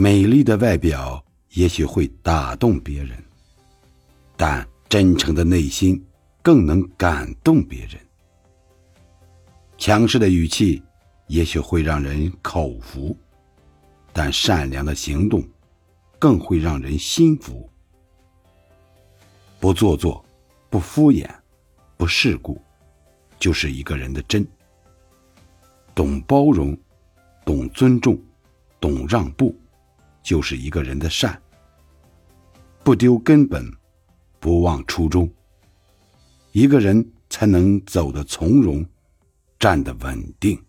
美丽的外表也许会打动别人，但真诚的内心更能感动别人。强势的语气也许会让人口服，但善良的行动更会让人心服。不做作，不敷衍，不世故，就是一个人的真。懂包容，懂尊重，懂让步，就是一个人的善。不丢根本，不忘初衷，一个人才能走得从容，站得稳定。